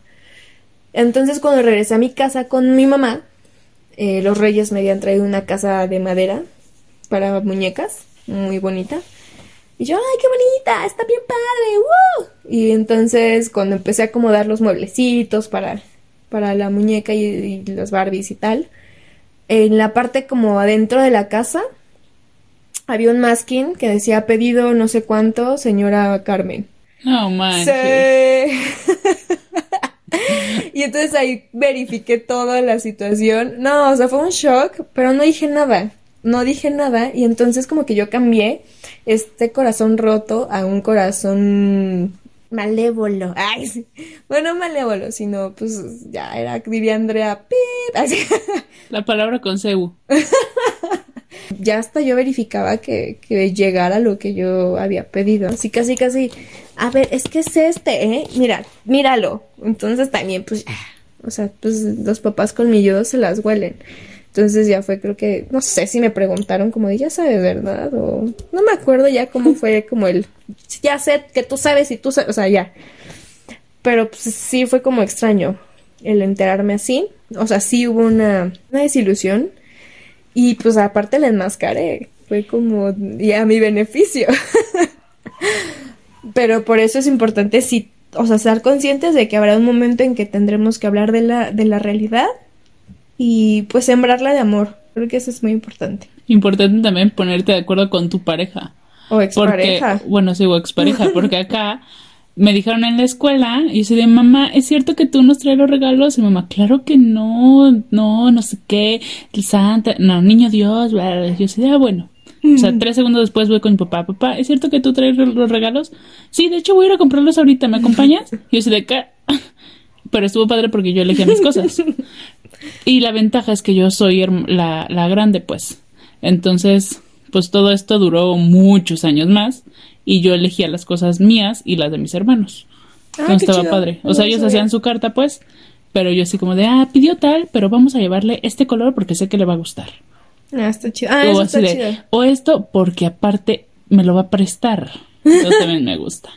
Speaker 2: Entonces cuando regresé a mi casa con mi mamá, eh, los Reyes me habían traído una casa de madera para muñecas, muy bonita. Y yo, ay, qué bonita, está bien padre. Y entonces cuando empecé a acomodar los mueblecitos para, para la muñeca y, y los Barbies y tal, en la parte como adentro de la casa había un masking que decía pedido no sé cuánto, señora Carmen.
Speaker 1: No manches.
Speaker 2: Sí. y entonces ahí verifiqué toda la situación. No, o sea, fue un shock, pero no dije nada. No dije nada y entonces como que yo cambié este corazón roto a un corazón malévolo. Ay, sí. Bueno, no malévolo, sino pues ya era, diría Andrea, así.
Speaker 1: La palabra con Cebu.
Speaker 2: ya hasta yo verificaba que, que llegara lo que yo había pedido. Así casi casi, a ver, es que es este, ¿eh? Mira, míralo. Entonces también, pues, o sea, pues los papás colmilludos se las huelen. Entonces ya fue, creo que, no sé si me preguntaron como de, ya sabes, ¿verdad? O no me acuerdo ya cómo fue como el, ya sé que tú sabes y tú sabes, o sea, ya. Pero pues sí fue como extraño el enterarme así. O sea, sí hubo una, una desilusión. Y pues aparte la enmascaré. Fue como y a mi beneficio. Pero por eso es importante sí, o sea, estar conscientes de que habrá un momento en que tendremos que hablar de la, de la realidad y pues sembrarla de amor. Creo que eso es muy importante.
Speaker 1: Importante también ponerte de acuerdo con tu pareja.
Speaker 2: O
Speaker 1: Porque,
Speaker 2: expareja.
Speaker 1: bueno, sí, o expareja, porque acá me dijeron en la escuela, y yo soy de mamá, ¿es cierto que tú nos traes los regalos? Y mamá, claro que no, no, no sé qué, el Santa, no, niño Dios, bla, yo soy de, ah, bueno. O sea, tres segundos después voy con mi papá, papá, ¿es cierto que tú traes los regalos? Sí, de hecho voy a ir a comprarlos ahorita, ¿me acompañas? Y yo soy de, ¿qué? Pero estuvo padre porque yo elegía mis cosas. Y la ventaja es que yo soy la, la grande, pues. Entonces, pues todo esto duró muchos años más y yo elegía las cosas mías y las de mis hermanos.
Speaker 2: Ah,
Speaker 1: Entonces estaba
Speaker 2: chido.
Speaker 1: padre. O
Speaker 2: No
Speaker 1: sea,
Speaker 2: lo
Speaker 1: ellos
Speaker 2: sabía.
Speaker 1: hacían su carta, pues, pero yo así como de, ah, pidió tal, pero vamos a llevarle este color porque sé que le va a gustar.
Speaker 2: Ah, está chido. Ah,
Speaker 1: o
Speaker 2: eso
Speaker 1: así
Speaker 2: está
Speaker 1: de,
Speaker 2: chido.
Speaker 1: o esto porque aparte me lo va a prestar. Eso también me gusta.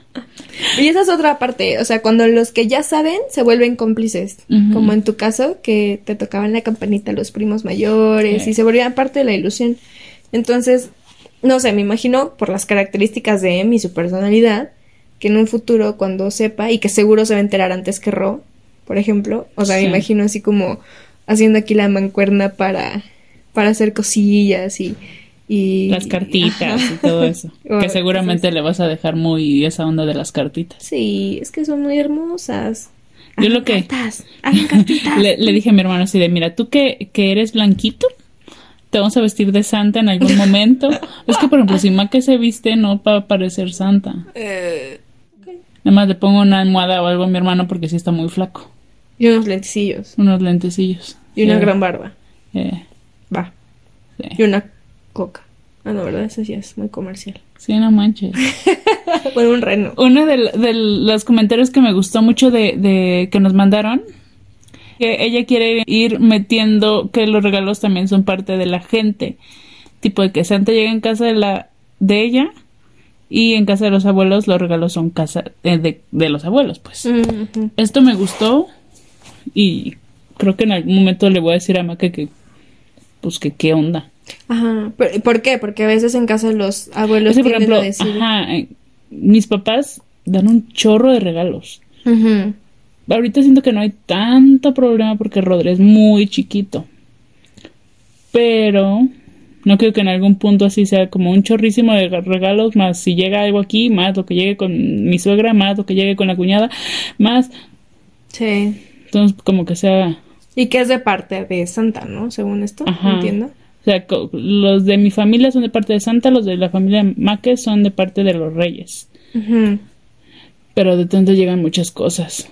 Speaker 2: Y esa es otra parte, o sea, cuando los que ya saben se vuelven cómplices, como en tu caso, que te tocaban la campanita los primos mayores
Speaker 1: Sí.
Speaker 2: y se volvían parte de la ilusión. Entonces, no sé, me imagino por las características de Em y su personalidad, que en un futuro cuando sepa y que seguro se va a enterar antes que Ro, por ejemplo, o sea,
Speaker 1: Sí.
Speaker 2: me imagino así como haciendo aquí la mancuerna para, para hacer cosillas y... y
Speaker 1: Las cartitas
Speaker 2: Ajá.
Speaker 1: y todo eso. Que seguramente le vas a dejar muy esa onda de las cartitas.
Speaker 2: Sí, es que son muy hermosas.
Speaker 1: Yo lo que-
Speaker 2: cartas, hagan cartitas.
Speaker 1: Le, le dije a mi hermano así de, mira, tú que, que eres blanquito, te vamos a vestir de santa en algún momento. es que, por ejemplo, si Maque se viste, no va a parecer santa.
Speaker 2: Eh,
Speaker 1: Nada más le pongo una almohada o algo a mi hermano porque sí está muy flaco.
Speaker 2: y unos lentecillos.
Speaker 1: Unos lentecillos.
Speaker 2: Y una
Speaker 1: Eh,
Speaker 2: gran barba.
Speaker 1: eh,
Speaker 2: Va.
Speaker 1: sí.
Speaker 2: Y una coca. Ah, no, ¿verdad? Eso sí es muy comercial.
Speaker 1: Sí, no manches.
Speaker 2: bueno, un reno.
Speaker 1: Uno de, de los comentarios que me gustó mucho de, de que nos mandaron, que ella quiere ir metiendo que los regalos también son parte de la gente. Tipo de que Santa llega en casa de la de ella y en casa de los abuelos los regalos son casa eh, de, de los abuelos, pues. Esto me gustó y creo que en algún momento le voy a decir a Maca que pues que qué onda.
Speaker 2: Ajá. ¿Por, qué? Porque a veces en casa los abuelos
Speaker 1: por ejemplo,
Speaker 2: a decir...
Speaker 1: ajá, eh, mis papás dan un chorro de regalos.
Speaker 2: Ujú.
Speaker 1: Ahorita siento que no hay tanto problema porque Rodri es muy chiquito. Pero No creo que en algún punto así sea como un chorrísimo de regalos, más si llega algo aquí, más lo que llegue con mi suegra, más lo que llegue con la cuñada, más.
Speaker 2: Sí.
Speaker 1: Entonces, como que sea.
Speaker 2: Y que es de parte de Santa, ¿no? Según esto,
Speaker 1: Ajá.
Speaker 2: entiendo.
Speaker 1: O sea, los de mi familia son de parte de Santa, los de la familia Maque son de parte de los reyes. Pero de tanto llegan muchas cosas.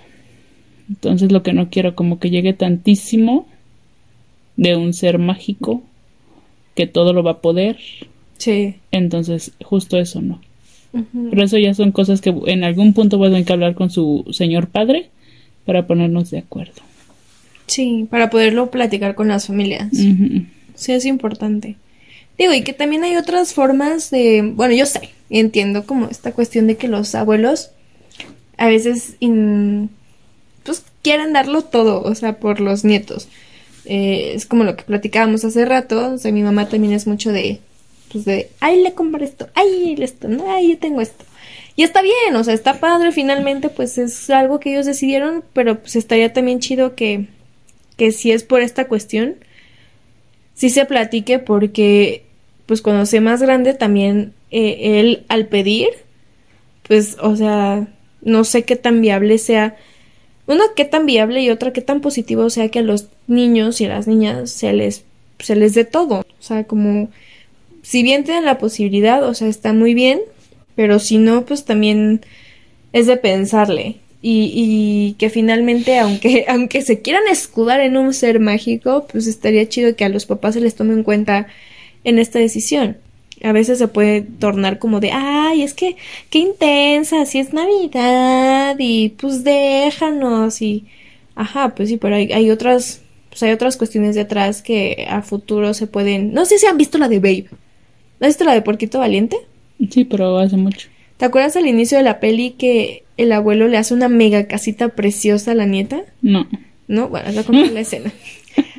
Speaker 1: Entonces lo que no quiero como que llegue tantísimo de un ser mágico que todo lo va a poder.
Speaker 2: Sí.
Speaker 1: Entonces justo eso no.
Speaker 2: Ujú.
Speaker 1: Pero eso ya son cosas que en algún punto voy a tener que hablar con su señor padre para ponernos de acuerdo.
Speaker 2: Sí, para poderlo platicar con las familias. Sí, es importante. Digo, y que también hay otras formas de, bueno, yo sé, y entiendo como esta cuestión de que los abuelos a veces in- pues quieren darlo todo, o sea, por los nietos. Eh, es como lo que platicábamos hace rato, o sea, mi mamá también es mucho de, pues de, ay, le compré esto, ay, esto, no, ay, yo tengo esto. Y está bien, o sea, está padre, finalmente, pues es algo que ellos decidieron, pero pues estaría también chido que, que si es por esta cuestión, sí se platique porque pues cuando sea más grande también eh, él al pedir pues o sea no sé qué tan viable sea. Una qué tan viable y otra qué tan positivo sea que a los niños y a las niñas se les se les dé todo. O sea como si bien tienen la posibilidad o sea está muy bien pero si no pues también es de pensarle y, y que finalmente aunque aunque se quieran escudar en un ser mágico pues estaría chido que a los papás se les tome en cuenta en esta decisión a veces se puede tornar como de ay es que qué intensa si es navidad y pues déjanos y ajá pues sí pero hay, hay otras pues hay otras cuestiones detrás que a futuro se pueden no sé si han visto la de Babe ¿has visto la de Porquito Valiente?
Speaker 1: Sí, pero hace mucho.
Speaker 2: ¿Te acuerdas al inicio de la peli que el abuelo le hace una mega casita preciosa a la nieta?
Speaker 1: No.
Speaker 2: ¿No? Bueno, les voy a contar la escena.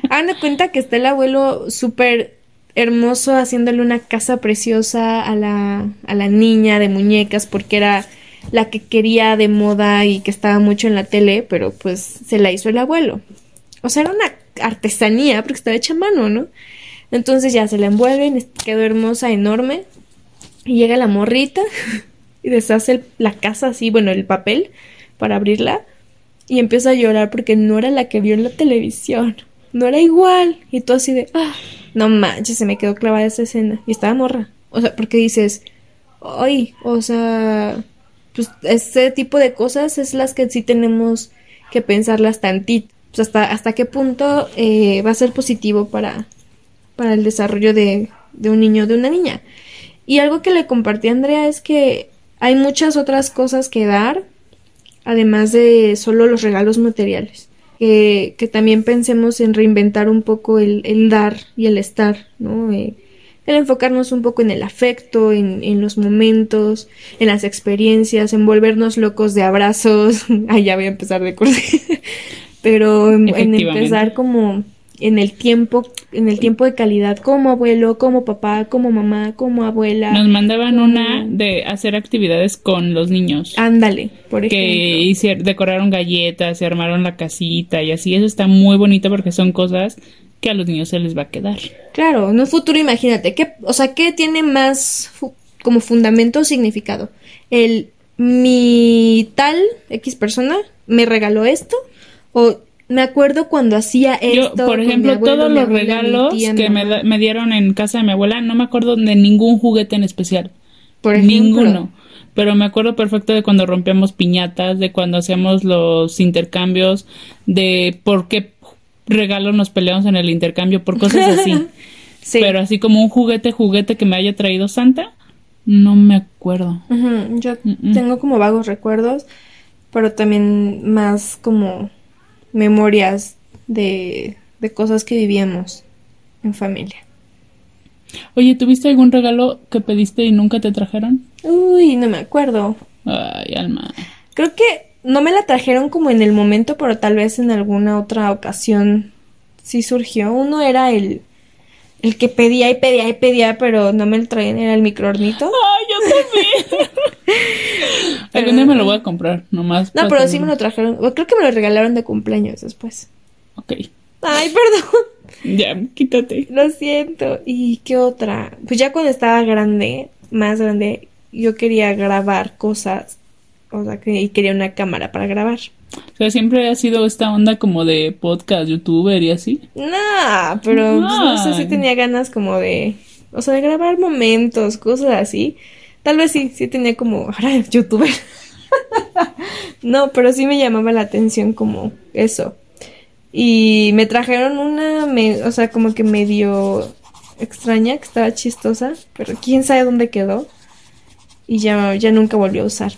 Speaker 2: Hagan de cuenta que está el abuelo súper hermoso haciéndole una casa preciosa a la, a la niña de muñecas porque era la que quería de moda y que estaba mucho en la tele, pero pues se la hizo el abuelo. O sea, era una artesanía porque estaba hecha a mano, ¿no? Entonces ya se la envuelven, es- quedó hermosa, enorme. Y llega la morrita y deshace la casa así, bueno, el papel para abrirla. Y empieza a llorar porque no era la que vio en la televisión. No era igual. Y tú así de, ah, no manches, se me quedó clavada esa escena. Y estaba morra. O sea, porque dices, ay, o sea, pues ese tipo de cosas es las que sí tenemos que pensarlas tantito. Pues hasta, hasta qué punto eh, va a ser positivo para, para el desarrollo de, de un niño o de una niña. Y algo que le compartí a Andrea es que hay muchas otras cosas que dar, además de solo los regalos materiales. Que, que también pensemos en reinventar un poco el, el dar y el estar, ¿no? Eh, el enfocarnos un poco en el afecto, en, en los momentos, en las experiencias, en volvernos locos de abrazos. Ay, ya voy a empezar de cursi. Pero en, empezar como en el tiempo, en el tiempo de calidad, como abuelo, como papá, como mamá, como abuela.
Speaker 1: Nos mandaban
Speaker 2: como-
Speaker 1: una de hacer actividades con los niños.
Speaker 2: Ándale, por
Speaker 1: que
Speaker 2: ejemplo.
Speaker 1: hicieron, decoraron galletas, se armaron la casita y así. Eso está muy bonito porque son cosas que a los niños se les va a quedar.
Speaker 2: Claro, en un futuro imagínate, ¿qué, o sea, ¿qué tiene más fu- como fundamento o significado? El mi tal X persona me regaló esto o me acuerdo cuando hacía
Speaker 1: Yo,
Speaker 2: esto.
Speaker 1: por
Speaker 2: con mi
Speaker 1: ejemplo,
Speaker 2: abuelo,
Speaker 1: todos los
Speaker 2: abuela,
Speaker 1: regalos
Speaker 2: tía,
Speaker 1: que me, me dieron en casa de mi abuela, no me acuerdo de ningún juguete en especial.
Speaker 2: Por ejemplo.
Speaker 1: Ninguno. Pero me acuerdo perfecto de cuando rompíamos piñatas, de cuando hacíamos los intercambios, de por qué regalo nos peleamos en el intercambio, por cosas así.
Speaker 2: Sí.
Speaker 1: Pero así como un juguete, juguete que me haya traído Santa, no me acuerdo.
Speaker 2: Yo
Speaker 1: Mm-mm.
Speaker 2: tengo como vagos recuerdos, pero también más como memorias de, de cosas que vivíamos en familia.
Speaker 1: Oye, ¿tuviste algún regalo que pediste y nunca te trajeron?
Speaker 2: Uy, no me acuerdo.
Speaker 1: Ay, alma.
Speaker 2: Creo que no me la trajeron como en el momento, pero tal vez en alguna otra ocasión sí surgió. Uno era el, el que pedía y pedía y pedía, pero no me lo traían, era el microornito.
Speaker 1: Ay, yo también. Algún día me lo voy a comprar, nomás.
Speaker 2: No, pero sí
Speaker 1: tener-
Speaker 2: me lo trajeron. Creo que me lo regalaron de cumpleaños después.
Speaker 1: Ok.
Speaker 2: Ay, perdón.
Speaker 1: Ya, quítate.
Speaker 2: Lo siento. ¿Y qué otra? Pues ya cuando estaba grande, más grande, yo quería grabar cosas. O sea, que y quería una cámara para grabar.
Speaker 1: O sea, siempre ha sido esta onda como de podcast, youtuber y así.
Speaker 2: Nah, pero pues, no sé si tenía ganas como de, o sea, de grabar momentos, cosas así. Tal vez sí, sí tenía como, ahora youtuber. no, pero sí me llamaba la atención como eso. Y me trajeron una, me- o sea, como que medio extraña, que estaba chistosa, pero quién sabe dónde quedó. Y ya, ya nunca volvió a usar.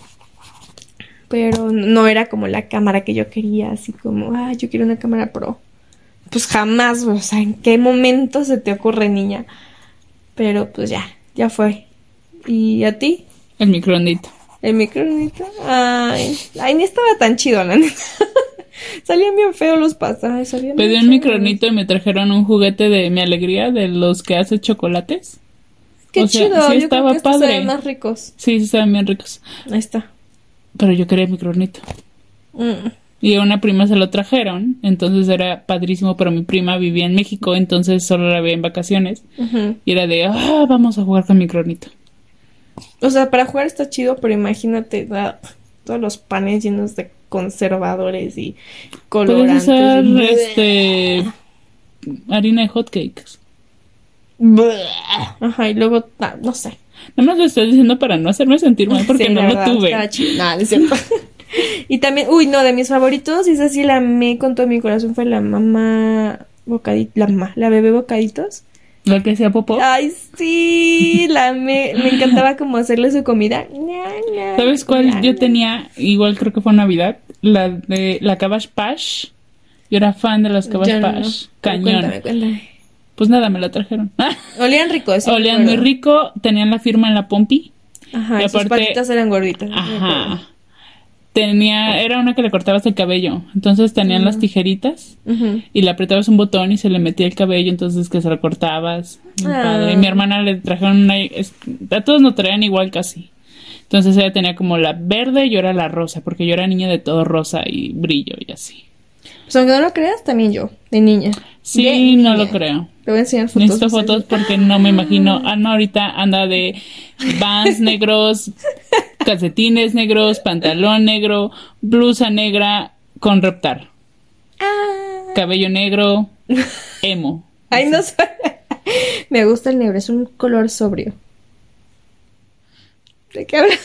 Speaker 2: Pero no era como la cámara que yo quería, así como, ah, yo quiero una cámara pro. Pues jamás, o sea, ¿en qué momento se te ocurre, niña? Pero pues ya, ya fue. ¿Y a ti?
Speaker 1: El microonito.
Speaker 2: ¿El micronito? Ay, ay, ni estaba tan chido, la neta. Salían bien feos los pasajes, salían
Speaker 1: Pedí un micronito y me trajeron un juguete de mi alegría de los que hace chocolates.
Speaker 2: Qué
Speaker 1: o sea,
Speaker 2: chido,
Speaker 1: sí
Speaker 2: yo
Speaker 1: estaba
Speaker 2: creo que
Speaker 1: padre.
Speaker 2: más ricos.
Speaker 1: Sí, sí, estaban bien ricos.
Speaker 2: Ahí está.
Speaker 1: Pero yo quería el microonito.
Speaker 2: Mm.
Speaker 1: Y a una prima se lo trajeron, entonces era padrísimo, pero mi prima vivía en México, entonces solo la veía en vacaciones. Y era de, ah, vamos a jugar con micronito.
Speaker 2: O sea, para jugar está chido, pero imagínate todos los panes llenos de conservadores y
Speaker 1: Puedes
Speaker 2: colorantes.
Speaker 1: usar,
Speaker 2: y-
Speaker 1: este, harina de hotcakes.
Speaker 2: Ajá, y luego, no sé.
Speaker 1: Nada más lo estoy diciendo para no hacerme sentir mal porque
Speaker 2: Sí,
Speaker 1: no lo tuve.
Speaker 2: chido. No, cierto. y también, uy, no, de mis favoritos, y esa sí la amé con todo mi corazón, fue la mamá la mamá, la bebé bocaditos.
Speaker 1: La que hacía popó.
Speaker 2: Ay, sí, la amé, me encantaba como hacerle su comida.
Speaker 1: ¿Sabes cuál yo tenía? Igual creo que fue Navidad. La de la Cabbage Patch. Yo era fan de las Cabbage
Speaker 2: Yo no.
Speaker 1: Cañón.
Speaker 2: Cuéntame, cuéntame.
Speaker 1: Pues nada, me la trajeron.
Speaker 2: Olían ricos. sí me
Speaker 1: Olían muy rico, tenían la firma en la pompi.
Speaker 2: Ajá,
Speaker 1: Y
Speaker 2: y sus
Speaker 1: aparte-
Speaker 2: patitas eran gorditas. me.
Speaker 1: Ajá. Tenía, era una que le cortabas el cabello. Entonces tenían las tijeritas y le apretabas un botón y se le metía el cabello, entonces que se lo cortabas. Muy
Speaker 2: Ah.
Speaker 1: padre. Y mi hermana le trajeron una, es- a todos nos traían igual casi. Entonces ella tenía como la verde y yo era la rosa, porque yo era niña de todo rosa y brillo y así.
Speaker 2: Pues aunque no lo creas, también yo, de niña.
Speaker 1: Sí,
Speaker 2: De
Speaker 1: no lo creo.
Speaker 2: Te voy a enseñar fotos.
Speaker 1: Necesito fotos porque no me imagino. Ah, no, ahorita anda de vans negros, calcetines negros, pantalón negro, blusa negra con reptar,
Speaker 2: Ah.
Speaker 1: cabello negro, emo.
Speaker 2: Ay, no sé. Me gusta el negro, es un color sobrio. ¿De qué hablas?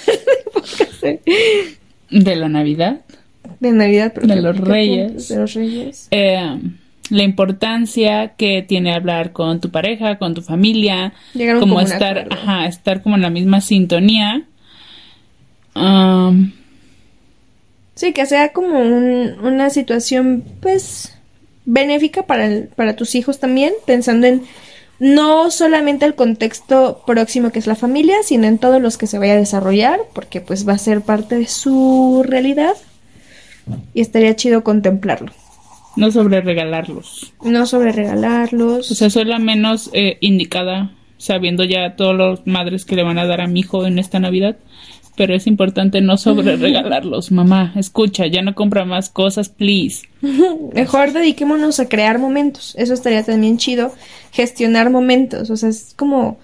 Speaker 1: De la Navidad.
Speaker 2: De Navidad, pero
Speaker 1: De
Speaker 2: ¿qué-
Speaker 1: los Reyes.
Speaker 2: De los Reyes.
Speaker 1: Eh, la importancia que tiene hablar con tu pareja, con tu familia,
Speaker 2: Llegaron
Speaker 1: como
Speaker 2: como
Speaker 1: estar, ajá, estar como en la misma sintonía. Um,
Speaker 2: Sí, que sea como un- una situación, pues, benéfica para, el- para tus hijos también, pensando en no solamente el contexto próximo que es la familia, sino en todos los que se vaya a desarrollar, porque pues va a ser parte de su realidad y estaría chido contemplarlo.
Speaker 1: no sobre regalarlos.
Speaker 2: No sobre regalarlos.
Speaker 1: O sea, soy la menos eh, indicada, sabiendo ya todas las madres que le van a dar a mi hijo en esta Navidad. Pero es importante no sobre regalarlos. Mamá, escucha, ya no compra más cosas, please.
Speaker 2: Mejor dediquémonos a crear momentos. Eso estaría también chido. Gestionar momentos. O sea, es como.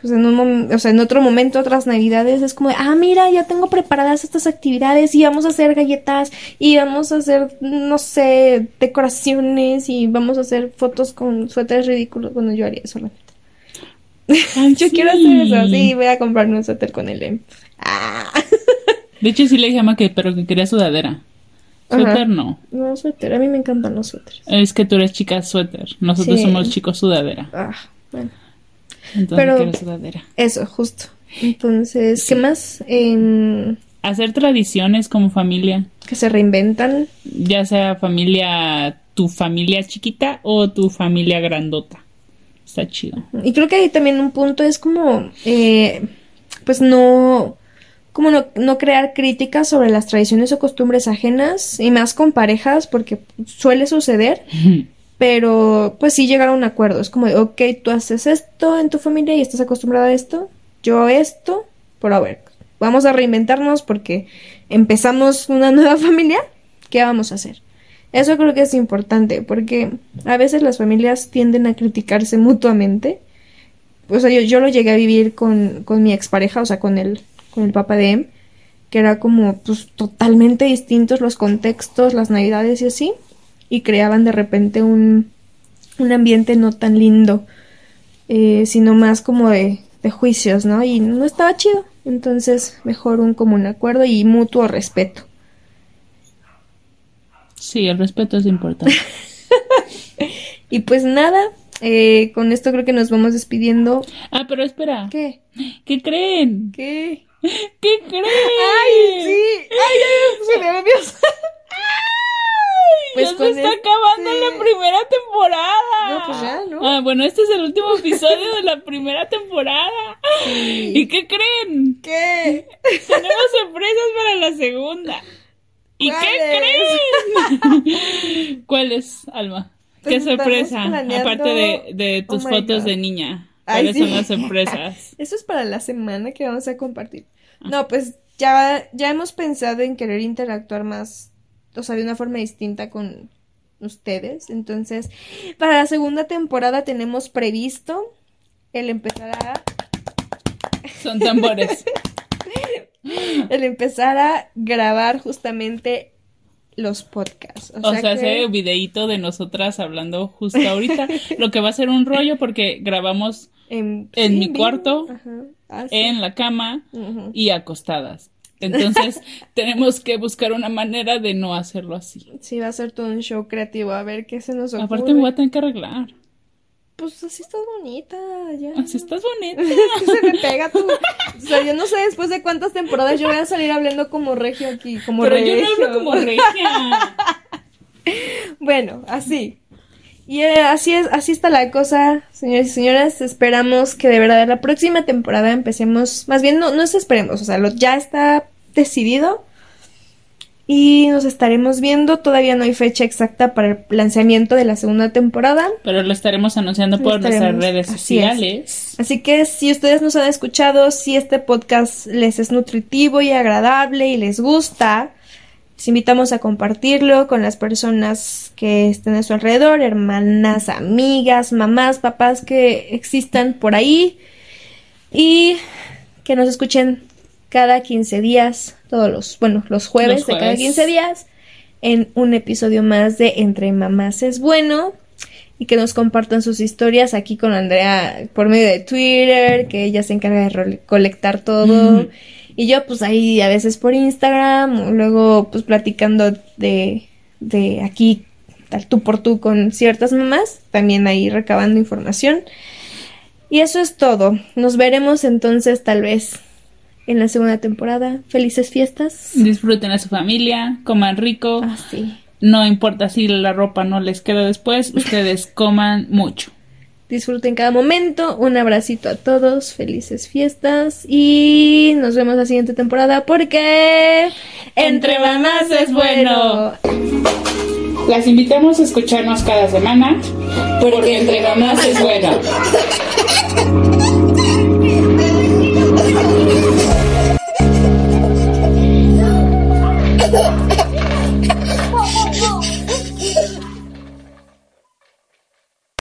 Speaker 2: Pues en un o sea, en otro momento, otras navidades, es como, de, ah, mira, ya tengo preparadas estas actividades y vamos a hacer galletas y vamos a hacer, no sé, decoraciones y vamos a hacer fotos con suéteres ridículos. Bueno, yo haría eso, la neta. Yo quiero hacer eso, sí, voy a comprarme un suéter con el em. Ah.
Speaker 1: De hecho, sí le dije a mamá que, pero que quería sudadera. Suéter no.
Speaker 2: No, suéter, a mí me encantan los suéteres.
Speaker 1: Es que tú eres chica suéter. Nosotros
Speaker 2: Sí.
Speaker 1: somos chicos sudadera.
Speaker 2: Ah, bueno.
Speaker 1: Entonces
Speaker 2: Pero-
Speaker 1: sudadera.
Speaker 2: Eso, justo. Entonces, ¿qué más?
Speaker 1: Hacer tradiciones como familia.
Speaker 2: que se reinventan.
Speaker 1: Ya sea familia, tu familia chiquita o tu familia grandota. Está chido.
Speaker 2: Y creo que ahí también un punto es como, eh, pues no, como no, no crear críticas sobre las tradiciones o costumbres ajenas y más con parejas porque suele suceder, pero pues sí llegar a un acuerdo. Es como, de, ok, tú haces esto en tu familia y estás acostumbrada a esto, yo esto, pero a ver, vamos a reinventarnos porque empezamos una nueva familia, ¿qué vamos a hacer? Eso creo que es importante porque a veces las familias tienden a criticarse mutuamente. O sea, yo, yo lo llegué a vivir con, con mi expareja, o sea, con el, con el papá de Em, que era como pues totalmente distintos los contextos, las navidades y así, y creaban de repente un, un ambiente no tan lindo, eh, sino más como de, de juicios, ¿no? Y no estaba chido. Entonces, mejor un común acuerdo y mutuo respeto.
Speaker 1: Sí, el respeto es importante.
Speaker 2: Y pues nada, eh, con esto creo que nos vamos despidiendo.
Speaker 1: ah, pero espera.
Speaker 2: ¿Qué?
Speaker 1: ¿Qué creen?
Speaker 2: ¿Qué?
Speaker 1: ¿Qué creen?
Speaker 2: ¡Ay, sí! ¡Ay, nerviosa! Pues
Speaker 1: ya se está
Speaker 2: este-
Speaker 1: acabando la primera temporada.
Speaker 2: No, pues ya, ¿no?
Speaker 1: Ah, bueno, este es el último episodio de la primera temporada.
Speaker 2: Sí.
Speaker 1: ¿Y qué creen?
Speaker 2: ¿Qué?
Speaker 1: Tenemos sorpresas para la segunda. ¿Y qué creen? ¿Cuáles, Alma?
Speaker 2: Pues
Speaker 1: ¿Qué
Speaker 2: estamos
Speaker 1: sorpresa?
Speaker 2: planeando-
Speaker 1: Aparte de, de tus
Speaker 2: Oh my
Speaker 1: fotos
Speaker 2: God.
Speaker 1: de niña. ¿Cuáles
Speaker 2: sí.
Speaker 1: son las sorpresas?
Speaker 2: Eso es para la semana que vamos a compartir.
Speaker 1: Ah.
Speaker 2: No, pues ya, ya hemos pensado en querer interactuar más, o sea, de una forma distinta con ustedes. Entonces, para la segunda temporada tenemos previsto el empezar a,
Speaker 1: Son tambores.
Speaker 2: el empezar a grabar justamente los podcasts.
Speaker 1: O sea,
Speaker 2: que-
Speaker 1: ese videíto de nosotras hablando justo ahorita. Lo que va a ser un rollo porque grabamos
Speaker 2: en,
Speaker 1: en
Speaker 2: sí,
Speaker 1: mi cuarto.
Speaker 2: Ah, sí.
Speaker 1: en la cama y acostadas. Entonces, tenemos que buscar una manera de no hacerlo así.
Speaker 2: Sí, va a ser todo un show creativo. A ver qué se nos ocurre.
Speaker 1: Aparte, me voy a tener que arreglar.
Speaker 2: Pues así estás bonita, ya.
Speaker 1: Así estás bonita.
Speaker 2: Es que se me pega tu. O sea, yo no sé después de cuántas temporadas yo voy a salir hablando como regio aquí, como
Speaker 1: Pero
Speaker 2: regio.
Speaker 1: yo no hablo como regia.
Speaker 2: Bueno, así. Y eh, así es, así está la cosa, señores y señoras. Esperamos que de verdad la próxima temporada empecemos. Más bien, no, no es esperemos, o sea, lo, ya está decidido. Y nos estaremos viendo. Todavía no hay fecha exacta para el lanzamiento de la segunda temporada.
Speaker 1: Pero lo estaremos anunciando
Speaker 2: Lo
Speaker 1: por nuestras redes
Speaker 2: así es.
Speaker 1: sociales.
Speaker 2: Así que si ustedes nos han escuchado, si este podcast les es nutritivo y agradable y les gusta, les invitamos a compartirlo con las personas que estén a su alrededor, hermanas, amigas, mamás, papás que existan por ahí y que nos escuchen cada 15 días, todos los, bueno, los jueves,
Speaker 1: Los
Speaker 2: de cada
Speaker 1: jueves.
Speaker 2: 15 días en un episodio más de Entre Mamás es Bueno y que nos compartan sus historias aquí con Andrea por medio de Twitter, que ella se encarga de role- colectar todo. Y yo pues ahí a veces por Instagram, luego pues platicando de, de aquí, tal tú por tú con ciertas mamás, también ahí recabando información. Y eso es todo. Nos veremos entonces tal vez en la segunda temporada. Felices fiestas.
Speaker 1: Disfruten a su familia, coman rico.
Speaker 2: Ah, sí.
Speaker 1: No importa si la ropa no les queda después, ustedes coman mucho.
Speaker 2: Disfruten cada momento. Un abracito a todos. Felices fiestas. Y nos vemos la siguiente temporada porque...
Speaker 1: Entre mamás es bueno. Las invitamos a escucharnos cada semana porque, entre mamás es bueno.